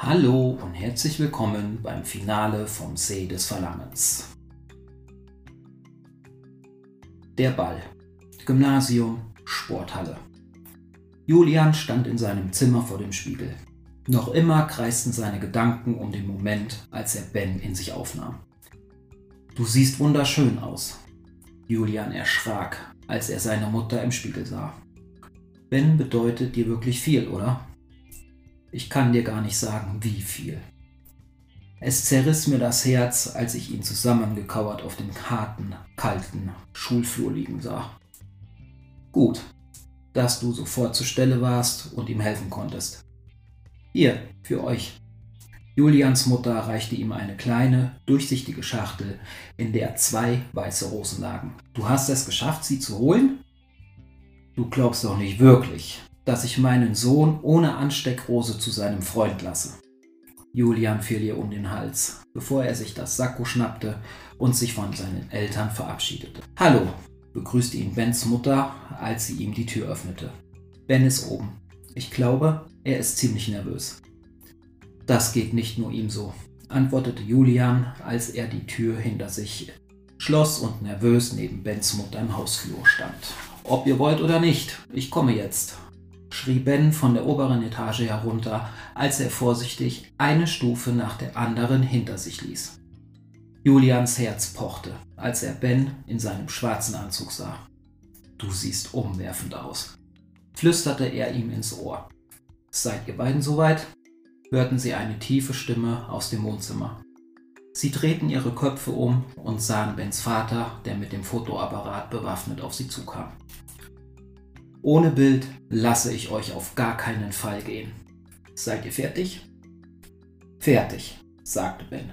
Hallo und herzlich willkommen beim Finale vom See des Verlangens. Der Ball. Gymnasium, Sporthalle. Julian stand in seinem Zimmer vor dem Spiegel. Noch immer kreisten seine Gedanken um den Moment, als er Ben in sich aufnahm. Du siehst wunderschön aus. Julian erschrak, als er seine Mutter im Spiegel sah. Ben bedeutet dir wirklich viel, oder? Ich kann dir gar nicht sagen, wie viel. Es zerriss mir das Herz, als ich ihn zusammengekauert auf dem harten, kalten Schulflur liegen sah. Gut, dass du sofort zur Stelle warst und ihm helfen konntest. Hier, für euch. Julians Mutter reichte ihm eine kleine, durchsichtige Schachtel, in der zwei weiße Rosen lagen. Du hast es geschafft, sie zu holen? Du glaubst doch nicht wirklich, dass ich meinen Sohn ohne Ansteckrose zu seinem Freund lasse. Julian fiel ihr um den Hals, bevor er sich das Sakko schnappte und sich von seinen Eltern verabschiedete. Hallo, begrüßte ihn Bens Mutter, als sie ihm die Tür öffnete. Ben ist oben. Ich glaube, er ist ziemlich nervös. Das geht nicht nur ihm so, antwortete Julian, als er die Tür hinter sich schloss und nervös neben Bens Mutter im Hausflur stand. Ob ihr wollt oder nicht, ich komme jetzt, schrie Ben von der oberen Etage herunter, als er vorsichtig eine Stufe nach der anderen hinter sich ließ. Julians Herz pochte, als er Ben in seinem schwarzen Anzug sah. Du siehst umwerfend aus, flüsterte er ihm ins Ohr. Seid ihr beiden soweit? hörten sie eine tiefe Stimme aus dem Wohnzimmer. Sie drehten ihre Köpfe um und sahen Bens Vater, der mit dem Fotoapparat bewaffnet auf sie zukam. Ohne Bild lasse ich euch auf gar keinen Fall gehen. Seid ihr fertig? Fertig, sagte Ben.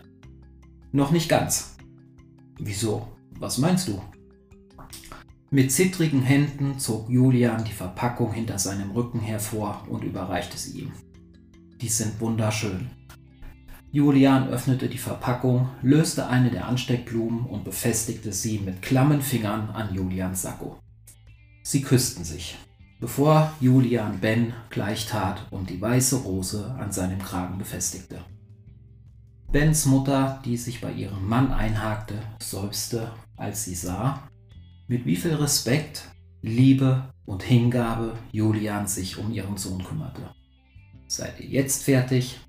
Noch nicht ganz. Wieso? Was meinst du? Mit zittrigen Händen zog Julian die Verpackung hinter seinem Rücken hervor und überreichte sie ihm. Die sind wunderschön. Julian öffnete die Verpackung, löste eine der Ansteckblumen und befestigte sie mit klammen Fingern an Julians Sakko. Sie küssten sich, bevor Julian Ben gleich tat und die weiße Rose an seinem Kragen befestigte. Bens Mutter, die sich bei ihrem Mann einhakte, seufzte, als sie sah, mit wie viel Respekt, Liebe und Hingabe Julian sich um ihren Sohn kümmerte. Seid ihr jetzt fertig?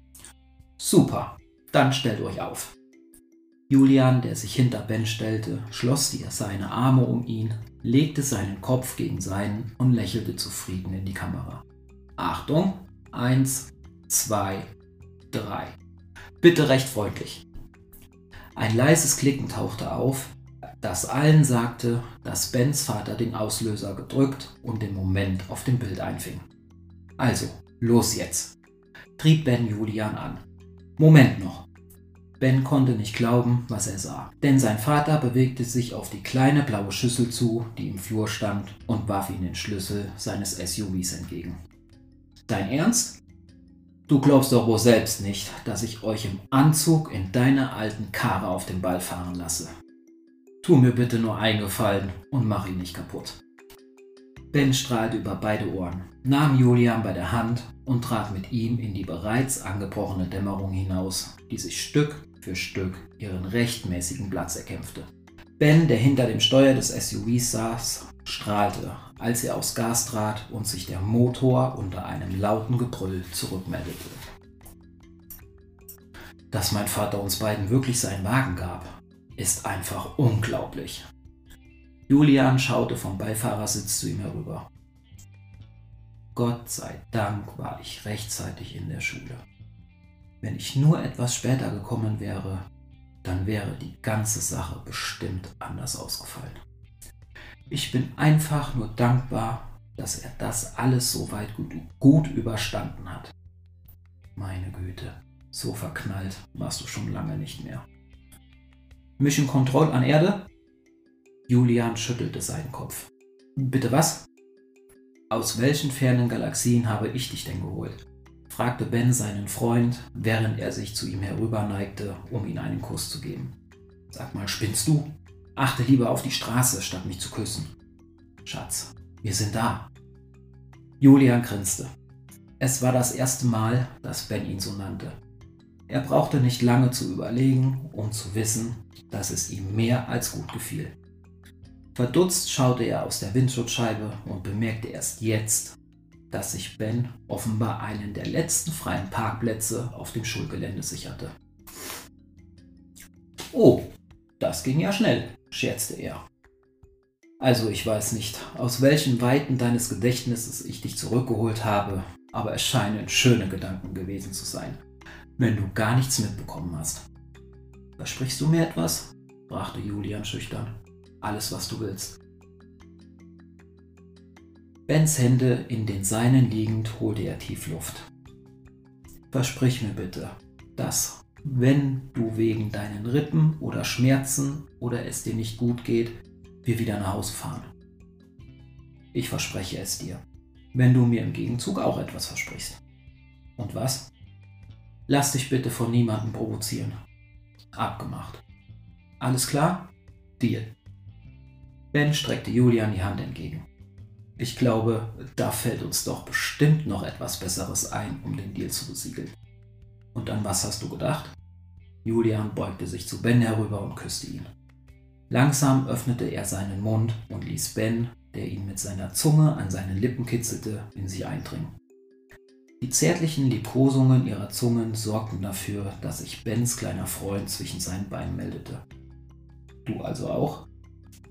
Super, dann stellt euch auf. Julian, der sich hinter Ben stellte, schloss dir seine Arme um ihn, legte seinen Kopf gegen seinen und lächelte zufrieden in die Kamera. Achtung, eins, zwei, drei. Bitte recht freundlich. Ein leises Klicken tauchte auf, das allen sagte, dass Bens Vater den Auslöser gedrückt und den Moment auf dem Bild einfing. Also, los jetzt, trieb Ben Julian an. Moment noch, Ben konnte nicht glauben, was er sah, denn sein Vater bewegte sich auf die kleine blaue Schüssel zu, die im Flur stand, und warf ihm den Schlüssel seines SUVs entgegen. Dein Ernst? Du glaubst doch wohl selbst nicht, dass ich euch im Anzug in deiner alten Karre auf den Ball fahren lasse. Tu mir bitte nur einen Gefallen und mach ihn nicht kaputt. Ben strahlte über beide Ohren, nahm Julian bei der Hand und trat mit ihm in die bereits angebrochene Dämmerung hinaus, die sich Stück für Stück ihren rechtmäßigen Platz erkämpfte. Ben, der hinter dem Steuer des SUVs saß, strahlte, als er aufs Gas trat und sich der Motor unter einem lauten Gebrüll zurückmeldete. Dass mein Vater uns beiden wirklich seinen Wagen gab, ist einfach unglaublich. Julian schaute vom Beifahrersitz zu ihm herüber. Gott sei Dank war ich rechtzeitig in der Schule. Wenn ich nur etwas später gekommen wäre, dann wäre die ganze Sache bestimmt anders ausgefallen. Ich bin einfach nur dankbar, dass er das alles so weit gut, gut überstanden hat. Meine Güte, so verknallt warst du schon lange nicht mehr. Mission Control an Erde? Julian schüttelte seinen Kopf. Bitte was? Aus welchen fernen Galaxien habe ich dich denn geholt? Fragte Ben seinen Freund, während er sich zu ihm herüberneigte, um ihm einen Kuss zu geben. Sag mal, spinnst du? Achte lieber auf die Straße, statt mich zu küssen. Schatz, wir sind da. Julian grinste. Es war das erste Mal, dass Ben ihn so nannte. Er brauchte nicht lange zu überlegen, um zu wissen, dass es ihm mehr als gut gefiel. Verdutzt schaute er aus der Windschutzscheibe und bemerkte erst jetzt, dass sich Ben offenbar einen der letzten freien Parkplätze auf dem Schulgelände sicherte. Oh, das ging ja schnell, scherzte er. Also ich weiß nicht, aus welchen Weiten deines Gedächtnisses ich dich zurückgeholt habe, aber es scheinen schöne Gedanken gewesen zu sein, wenn du gar nichts mitbekommen hast. Versprichst du mir etwas? fragte Julian schüchtern. Alles, was du willst. Bens Hände in den seinen liegend holte er tief Luft. Versprich mir bitte, dass, wenn du wegen deinen Rippen oder Schmerzen oder es dir nicht gut geht, wir wieder nach Hause fahren. Ich verspreche es dir, wenn du mir im Gegenzug auch etwas versprichst. Und was? Lass dich bitte von niemandem provozieren. Abgemacht. Alles klar? Deal. Ben streckte Julian die Hand entgegen. Ich glaube, da fällt uns doch bestimmt noch etwas Besseres ein, um den Deal zu besiegeln. Und an was hast du gedacht? Julian beugte sich zu Ben herüber und küsste ihn. Langsam öffnete er seinen Mund und ließ Ben, der ihn mit seiner Zunge an seinen Lippen kitzelte, in sie eindringen. Die zärtlichen Liebkosungen ihrer Zungen sorgten dafür, dass sich Bens kleiner Freund zwischen seinen Beinen meldete. Du also auch?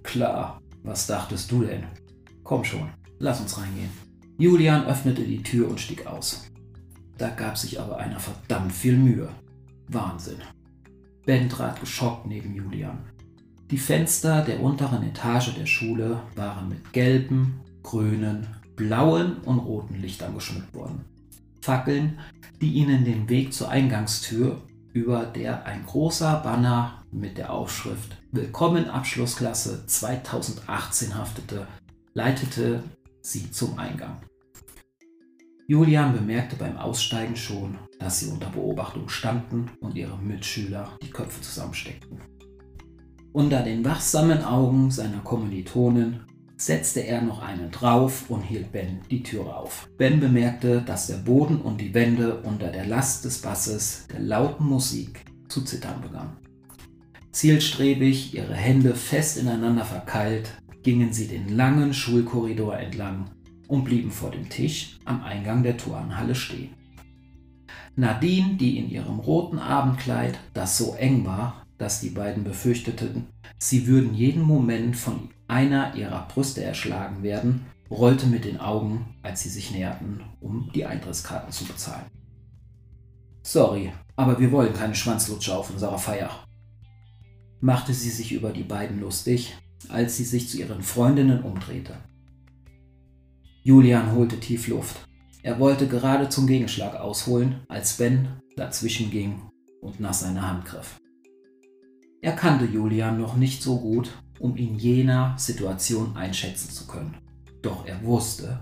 Klar, was dachtest du denn? Komm schon, lass uns reingehen. Julian öffnete die Tür und stieg aus. Da gab sich aber einer verdammt viel Mühe. Wahnsinn. Ben trat geschockt neben Julian. Die Fenster der unteren Etage der Schule waren mit gelben, grünen, blauen und roten Lichtern geschmückt worden. Fackeln, die ihnen den Weg zur Eingangstür, über der ein großer Banner mit der Aufschrift Willkommen Abschlussklasse 2018 haftete, leitete sie zum Eingang. Julian bemerkte beim Aussteigen schon, dass sie unter Beobachtung standen und ihre Mitschüler die Köpfe zusammensteckten. Unter den wachsamen Augen seiner Kommilitonen setzte er noch einen drauf und hielt Ben die Türe auf. Ben bemerkte, dass der Boden und die Wände unter der Last des Basses der lauten Musik zu zittern begannen. Zielstrebig, ihre Hände fest ineinander verkeilt, gingen sie den langen Schulkorridor entlang und blieben vor dem Tisch am Eingang der Turnhalle stehen. Nadine, die in ihrem roten Abendkleid, das so eng war, dass die beiden befürchteten, sie würden jeden Moment von einer ihrer Brüste erschlagen werden, rollte mit den Augen, als sie sich näherten, um die Eintrittskarten zu bezahlen. Sorry, aber wir wollen keine Schwanzlutscher auf unserer Feier. Machte sie sich über die beiden lustig, als sie sich zu ihren Freundinnen umdrehte. Julian holte tief Luft. Er wollte gerade zum Gegenschlag ausholen, als Ben dazwischen ging und nach seiner Hand griff. Er kannte Julian noch nicht so gut, um ihn jener Situation einschätzen zu können. Doch er wusste,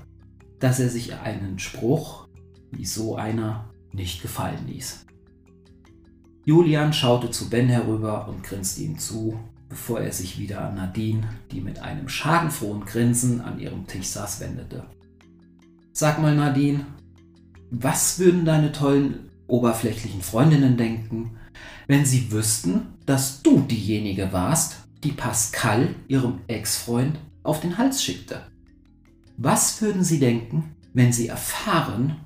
dass er sich einen Spruch wie so einer nicht gefallen ließ. Julian schaute zu Ben herüber und grinste ihm zu, bevor er sich wieder an Nadine, die mit einem schadenfrohen Grinsen an ihrem Tisch saß, wendete. Sag mal, Nadine, was würden deine tollen oberflächlichen Freundinnen denken, wenn sie wüssten, dass du diejenige warst, die Pascal ihrem Ex-Freund auf den Hals schickte? Was würden sie denken, wenn sie erfahren,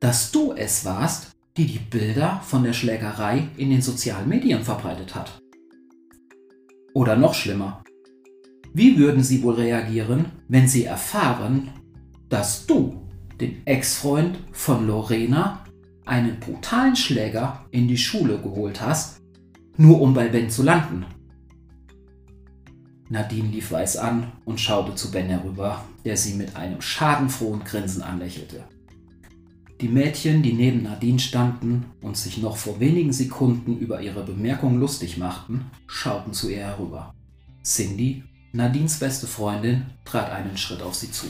dass du es warst, die die Bilder von der Schlägerei in den sozialen Medien verbreitet hat? Oder noch schlimmer, wie würden Sie wohl reagieren, wenn Sie erfahren, dass du, den Ex-Freund von Lorena, einen brutalen Schläger in die Schule geholt hast, nur um bei Ben zu landen? Nadine lief weiß an und schaute zu Ben herüber, der sie mit einem schadenfrohen Grinsen anlächelte. Die Mädchen, die neben Nadine standen und sich noch vor wenigen Sekunden über ihre Bemerkung lustig machten, schauten zu ihr herüber. Cindy, Nadines beste Freundin, trat einen Schritt auf sie zu.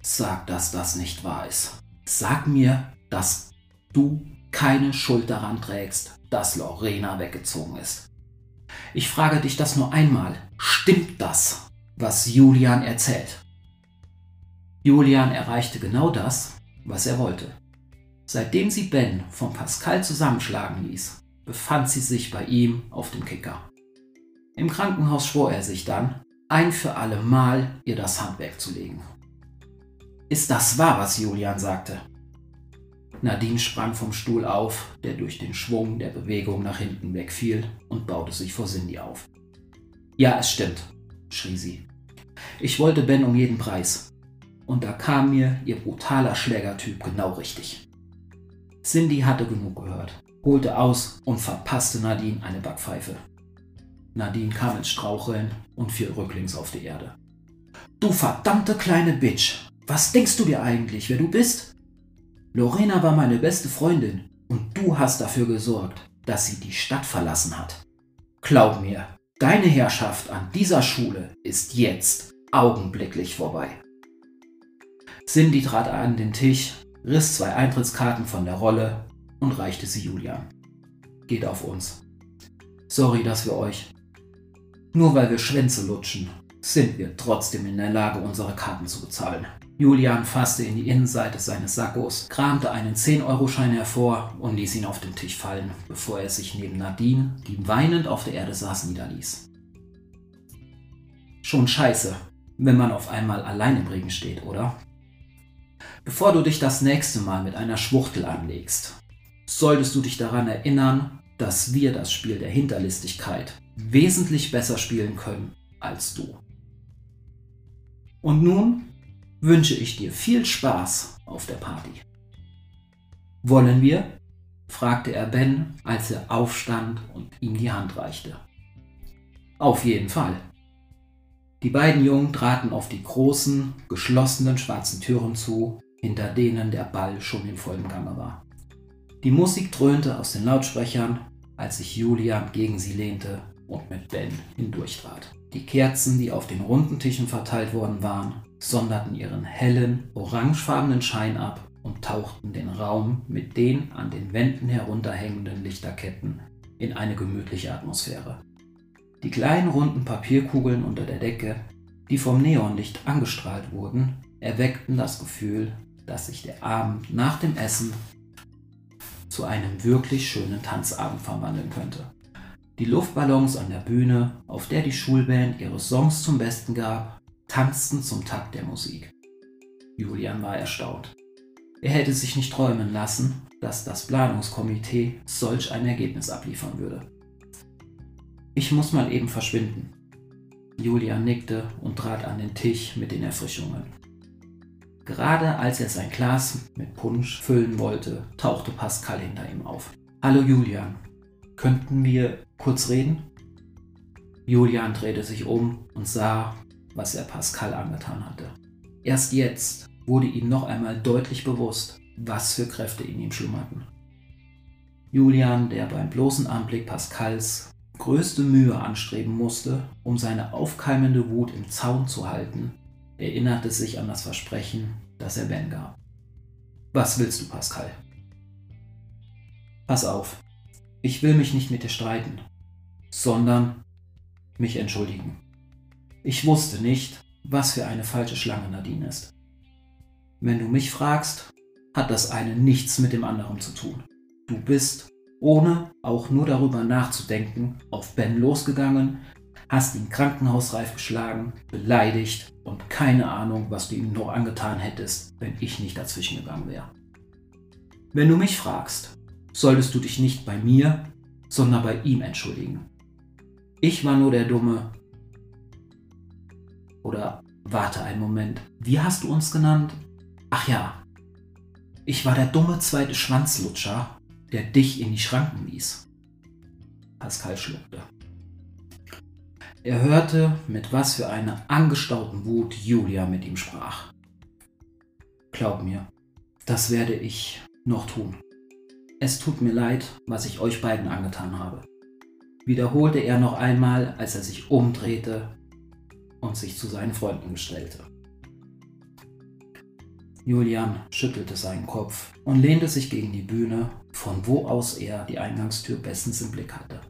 Sag, dass das nicht wahr ist. Sag mir, dass du keine Schuld daran trägst, dass Lorena weggezogen ist. Ich frage dich das nur einmal. Stimmt das, was Julian erzählt? Julian erreichte genau das, was er wollte. Seitdem sie Ben von Pascal zusammenschlagen ließ, befand sie sich bei ihm auf dem Kicker. Im Krankenhaus schwor er sich dann, ein für alle Mal ihr das Handwerk zu legen. Ist das wahr, was Julian sagte? Nadine sprang vom Stuhl auf, der durch den Schwung der Bewegung nach hinten wegfiel und baute sich vor Cindy auf. Ja, es stimmt, schrie sie. Ich wollte Ben um jeden Preis. Und da kam mir ihr brutaler Schlägertyp genau richtig. Cindy hatte genug gehört, holte aus und verpasste Nadine eine Backpfeife. Nadine kam ins Straucheln und fiel rücklings auf die Erde. Du verdammte kleine Bitch! Was denkst du dir eigentlich, wer du bist? Lorena war meine beste Freundin und du hast dafür gesorgt, dass sie die Stadt verlassen hat. Glaub mir, deine Herrschaft an dieser Schule ist jetzt augenblicklich vorbei. Cindy trat an den Tisch, riss zwei Eintrittskarten von der Rolle und reichte sie Julian. Geht auf uns. Sorry, dass wir euch. Nur weil wir Schwänze lutschen, sind wir trotzdem in der Lage, unsere Karten zu bezahlen. Julian fasste in die Innenseite seines Sackos, kramte einen 10-Euro-Schein hervor und ließ ihn auf den Tisch fallen, bevor er sich neben Nadine, die weinend auf der Erde saß, niederließ. Schon scheiße, wenn man auf einmal allein im Regen steht, oder? Bevor du dich das nächste Mal mit einer Schwuchtel anlegst, solltest du dich daran erinnern, dass wir das Spiel der Hinterlistigkeit wesentlich besser spielen können als du. Und nun wünsche ich dir viel Spaß auf der Party. Wollen wir? fragte er Ben, als er aufstand und ihm die Hand reichte. Auf jeden Fall. Die beiden Jungen traten auf die großen, geschlossenen schwarzen Türen zu, hinter denen der Ball schon in vollem Gange war. Die Musik dröhnte aus den Lautsprechern, als sich Julian gegen sie lehnte und mit Ben hindurchtrat. Die Kerzen, die auf den runden Tischen verteilt worden waren, sonderten ihren hellen, orangefarbenen Schein ab und tauchten den Raum mit den an den Wänden herunterhängenden Lichterketten in eine gemütliche Atmosphäre. Die kleinen runden Papierkugeln unter der Decke, die vom Neonlicht angestrahlt wurden, erweckten das Gefühl, dass sich der Abend nach dem Essen zu einem wirklich schönen Tanzabend verwandeln könnte. Die Luftballons an der Bühne, auf der die Schulband ihre Songs zum Besten gab, tanzten zum Takt der Musik. Julian war erstaunt. Er hätte sich nicht träumen lassen, dass das Planungskomitee solch ein Ergebnis abliefern würde. Ich muss mal eben verschwinden. Julian nickte und trat an den Tisch mit den Erfrischungen. Gerade als er sein Glas mit Punsch füllen wollte, tauchte Pascal hinter ihm auf. Hallo Julian, könnten wir kurz reden? Julian drehte sich um und sah, was er Pascal angetan hatte. Erst jetzt wurde ihm noch einmal deutlich bewusst, was für Kräfte in ihm schlummerten. Julian, der beim bloßen Anblick Pascals größte Mühe anstreben musste, um seine aufkeimende Wut im Zaun zu halten, erinnerte sich an das Versprechen, das er Ben gab. Was willst du, Pascal? Pass auf, ich will mich nicht mit dir streiten, sondern mich entschuldigen. Ich wusste nicht, was für eine falsche Schlange Nadine ist. Wenn du mich fragst, hat das eine nichts mit dem anderen zu tun. Du bist, ohne auch nur darüber nachzudenken, auf Ben losgegangen, hast ihn krankenhausreif geschlagen, beleidigt und keine Ahnung, was du ihm noch angetan hättest, wenn ich nicht dazwischen gegangen wäre. Wenn du mich fragst, solltest du dich nicht bei mir, sondern bei ihm entschuldigen. Ich war nur der Dumme, oder warte einen Moment, wie hast du uns genannt? Ach ja, ich war der dumme zweite Schwanzlutscher, der dich in die Schranken ließ. Pascal schluckte. Er hörte, mit was für einer angestauten Wut Julia mit ihm sprach. Glaub mir, das werde ich noch tun. Es tut mir leid, was ich euch beiden angetan habe, wiederholte er noch einmal, als er sich umdrehte und sich zu seinen Freunden gestellte. Julian schüttelte seinen Kopf und lehnte sich gegen die Bühne, von wo aus er die Eingangstür bestens im Blick hatte.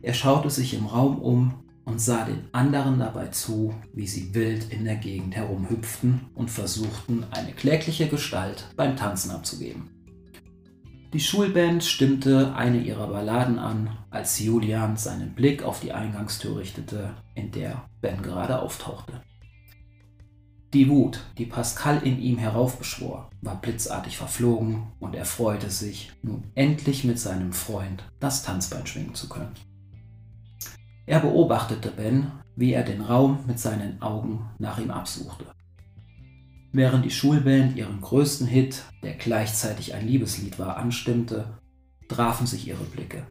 Er schaute sich im Raum um und sah den anderen dabei zu, wie sie wild in der Gegend herumhüpften und versuchten, eine klägliche Gestalt beim Tanzen abzugeben. Die Schulband stimmte eine ihrer Balladen an, als Julian seinen Blick auf die Eingangstür richtete, in der Ben gerade auftauchte. Die Wut, die Pascal in ihm heraufbeschwor, war blitzartig verflogen und er freute sich, nun endlich mit seinem Freund das Tanzbein schwingen zu können. Er beobachtete Ben, wie er den Raum mit seinen Augen nach ihm absuchte. Während die Schulband ihren größten Hit, der gleichzeitig ein Liebeslied war, anstimmte, trafen sich ihre Blicke.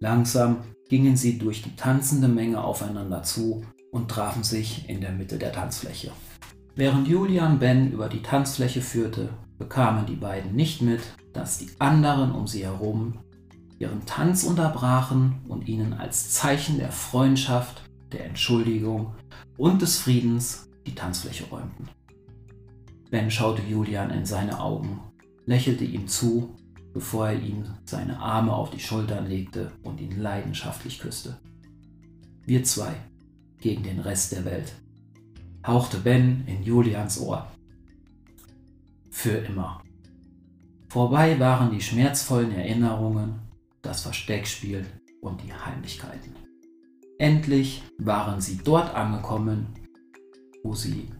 Langsam gingen sie durch die tanzende Menge aufeinander zu und trafen sich in der Mitte der Tanzfläche. Während Julian Ben über die Tanzfläche führte, bekamen die beiden nicht mit, dass die anderen um sie herum ihren Tanz unterbrachen und ihnen als Zeichen der Freundschaft, der Entschuldigung und des Friedens die Tanzfläche räumten. Ben schaute Julian in seine Augen, lächelte ihm zu, bevor er ihm seine Arme auf die Schultern legte und ihn leidenschaftlich küsste. Wir zwei gegen den Rest der Welt, hauchte Ben in Julians Ohr. Für immer. Vorbei waren die schmerzvollen Erinnerungen, das Versteckspiel und die Heimlichkeiten. Endlich waren sie dort angekommen, wo sie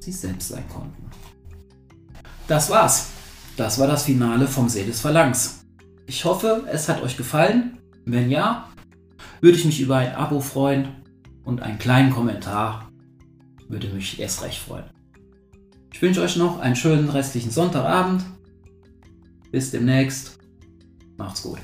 sie selbst sein konnten. Das war's. Das war das Finale vom See des Verlangs. Ich hoffe, es hat euch gefallen. Wenn ja, würde ich mich über ein Abo freuen und einen kleinen Kommentar würde mich erst recht freuen. Ich wünsche euch noch einen schönen restlichen Sonntagabend. Bis demnächst. Macht's gut.